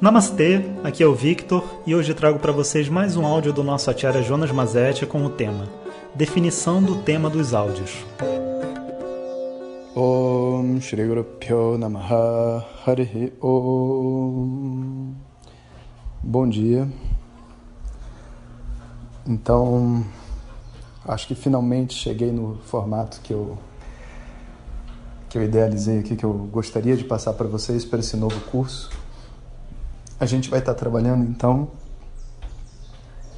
Namastê, aqui é o Victor e hoje trago para vocês mais um áudio do nosso Acharya Jonas Mazetti com o tema Definição do tema dos áudios. Om Shri Guru Pyo Namaha Harihi Om Bom dia. Então, acho que finalmente cheguei no formato que eu que eu idealizei aqui, que eu gostaria de passar para vocês para esse novo curso a gente vai estar trabalhando então.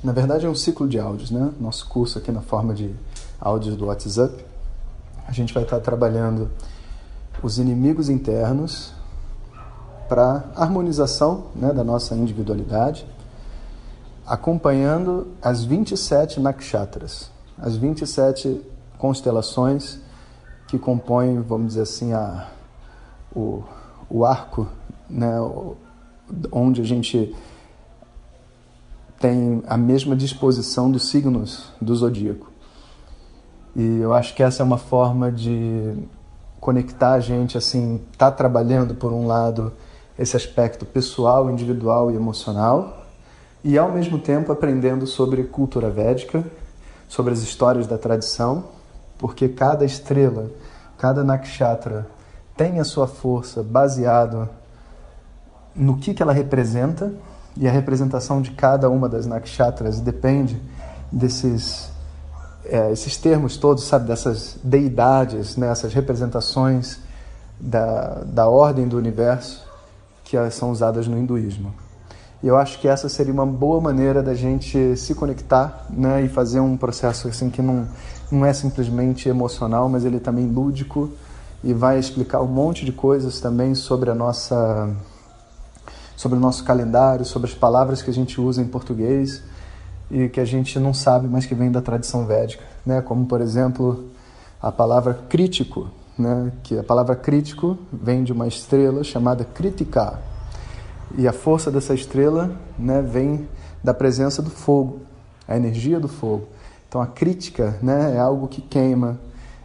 Na verdade, é um ciclo de áudios, né? Nosso curso aqui na forma de áudios do WhatsApp. A gente vai estar trabalhando os inimigos internos para harmonização né, da nossa individualidade, acompanhando as 27 nakshatras, as 27 constelações que compõem, vamos dizer assim, a, o, o arco, né, onde a gente tem a mesma disposição dos signos do zodíaco. E eu acho que essa é uma forma de conectar a gente, assim, tá trabalhando por um lado esse aspecto pessoal, individual e emocional, e ao mesmo tempo aprendendo sobre cultura védica, sobre as histórias da tradição, porque cada estrela, cada nakshatra tem a sua força baseado no que, que ela representa e a representação de cada uma das nakshatras depende desses é, esses termos todos, sabe, dessas deidades, né, essas representações da, da ordem do universo que são usadas no hinduísmo. E eu acho que essa seria uma boa maneira da gente se conectar né, e fazer um processo assim que não, não é simplesmente emocional, mas ele é também lúdico e vai explicar um monte de coisas também sobre a nossa sobre o nosso calendário, sobre as palavras que a gente usa em português e que a gente não sabe, mas que vem da tradição védica, né? Como por exemplo a palavra crítico, né? Que a palavra crítico vem de uma estrela chamada Kritika e a força dessa estrela, né? Vem da presença do fogo, a energia do fogo. Então a crítica, né? É algo que queima,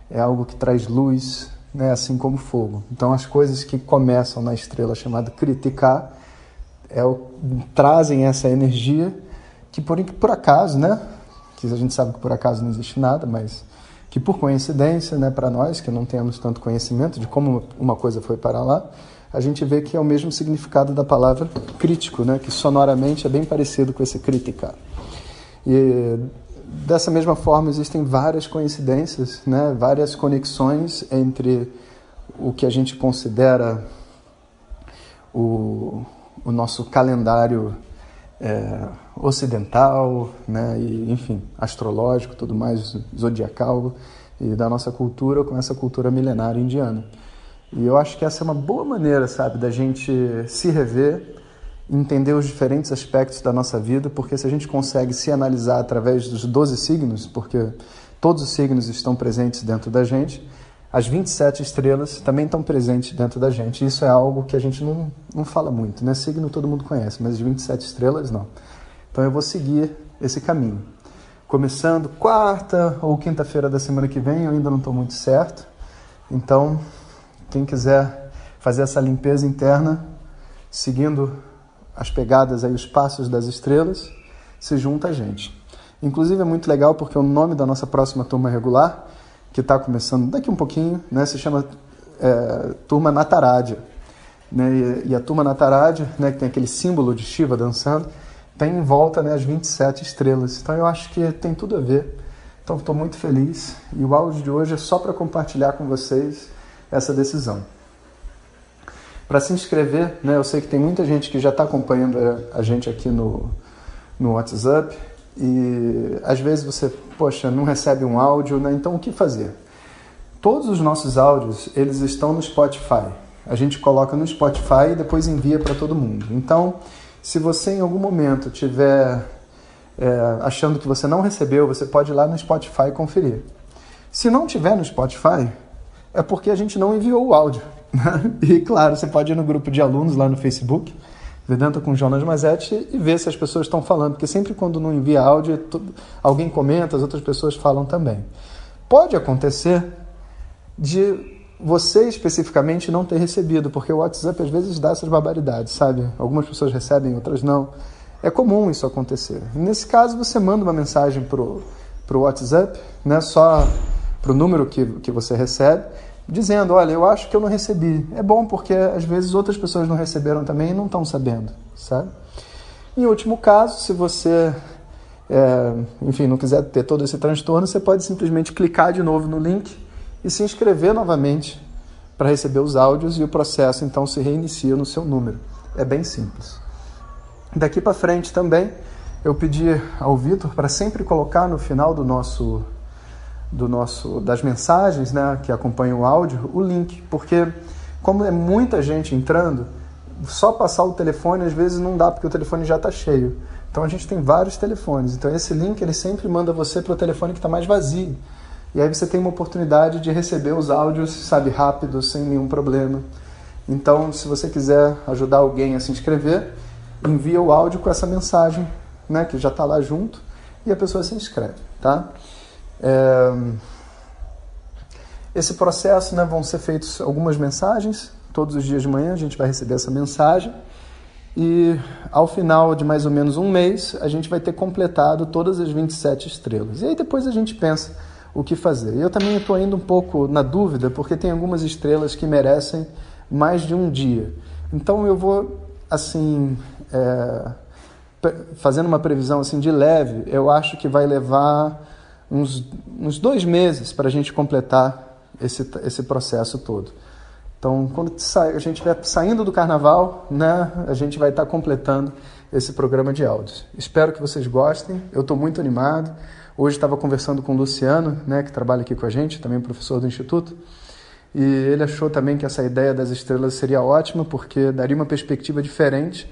é algo que traz luz, né? Assim como fogo. Então as coisas que começam na estrela chamada Kritika é o, trazem essa energia que por, por acaso, né? Que a gente sabe que por acaso não existe nada, mas que por coincidência, né, para nós que não temos tanto conhecimento de como uma coisa foi para lá, a gente vê que é o mesmo significado da palavra crítico, né, que sonoramente é bem parecido com esse crítica. E dessa mesma forma existem várias coincidências, né, várias conexões entre o que a gente considera o, o nosso calendário é, ocidental, né, e, enfim, astrológico, tudo mais, zodiacal, e da nossa cultura com essa cultura milenária indiana. E eu acho que essa é uma boa maneira, sabe, da gente se rever, entender os diferentes aspectos da nossa vida, porque se a gente consegue se analisar através dos 12 signos, porque todos os signos estão presentes dentro da gente, as 27 estrelas também estão presentes dentro da gente. Isso é algo que a gente não, não fala muito, né? Signo todo mundo conhece, mas as 27 estrelas não. Então eu vou seguir esse caminho. Começando quarta ou quinta-feira da semana que vem, eu ainda não estou muito certo. Então, quem quiser fazer essa limpeza interna, seguindo as pegadas aí, os passos das estrelas, se junta a gente. Inclusive é muito legal porque o nome da nossa próxima turma regular que está começando daqui um pouquinho, né, se chama é, Turma Natarádia. Né, e, e, a Turma Natarádia, né, que tem aquele símbolo de Shiva dançando, tem em volta né, as 27 estrelas. Então eu acho que tem tudo a ver. Então estou muito feliz e o áudio de hoje é só para compartilhar com vocês essa decisão. Para se inscrever, né, eu sei que tem muita gente que já está acompanhando a gente aqui no, no WhatsApp, e às vezes você, poxa, não recebe um áudio, né? então o que fazer? Todos os nossos áudios, eles estão no Spotify. A gente coloca no Spotify e depois envia para todo mundo. Então, se você em algum momento tiver é, achando que você não recebeu, você pode ir lá no Spotify conferir. Se não tiver no Spotify, é porque a gente não enviou o áudio. Né? E claro, você pode ir no grupo de alunos lá no Facebook Vedanta com Jonas Mazetti e ver se as pessoas estão falando, porque sempre quando não envia áudio, alguém comenta, as outras pessoas falam também. Pode acontecer de você especificamente não ter recebido, porque o WhatsApp às vezes dá essas barbaridades, sabe? Algumas pessoas recebem, outras não. É comum isso acontecer. Nesse caso, você manda uma mensagem pro, pro WhatsApp, né? Só pro número que, que você recebe, dizendo, olha, eu acho que eu não recebi. É bom porque às vezes outras pessoas não receberam também e não estão sabendo, sabe? Em último caso, se você, é, enfim, não quiser ter todo esse transtorno, você pode simplesmente clicar de novo no link e se inscrever novamente para receber os áudios e o processo então se reinicia no seu número. É bem simples. Daqui para frente também eu pedi ao Vitor para sempre colocar no final do nosso do nosso das mensagens, né, que acompanham o áudio, o link, porque como é muita gente entrando, só passar o telefone às vezes não dá porque o telefone já está cheio. Então a gente tem vários telefones. Então esse link ele sempre manda você para o telefone que está mais vazio. E aí você tem uma oportunidade de receber os áudios, sabe, rápido, sem nenhum problema. Então, se você quiser ajudar alguém a se inscrever, envia o áudio com essa mensagem, né, que já está lá junto, e a pessoa se inscreve, tá? É... Esse processo, né, vão ser feitos algumas mensagens, todos os dias de manhã a gente vai receber essa mensagem, e ao final de mais ou menos um mês, a gente vai ter completado todas as 27 estrelas. E aí depois a gente pensa o que fazer. Eu também estou indo um pouco na dúvida, porque tem algumas estrelas que merecem mais de um dia. Então eu vou, assim, é, fazendo uma previsão assim de leve, eu acho que vai levar uns, uns dois meses para a gente completar esse, esse processo todo. Então, quando a gente estiver saindo do carnaval, né, a gente vai estar completando esse programa de áudios. Espero que vocês gostem. Eu estou muito animado. Hoje estava conversando com o Luciano, né, que trabalha aqui com a gente, também professor do Instituto, e ele achou também que essa ideia das estrelas seria ótima, porque daria uma perspectiva diferente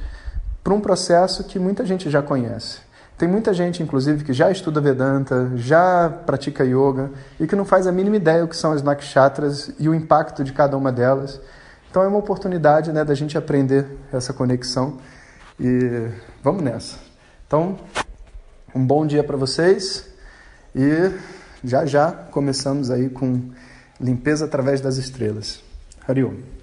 para um processo que muita gente já conhece. Tem muita gente, inclusive, que já estuda Vedanta, já pratica yoga e que não faz a mínima ideia o que são as nakshatras e o impacto de cada uma delas. Então é uma oportunidade né, da gente aprender essa conexão e vamos nessa. Então, um bom dia para vocês. E já já começamos aí com limpeza através das estrelas. Hariom.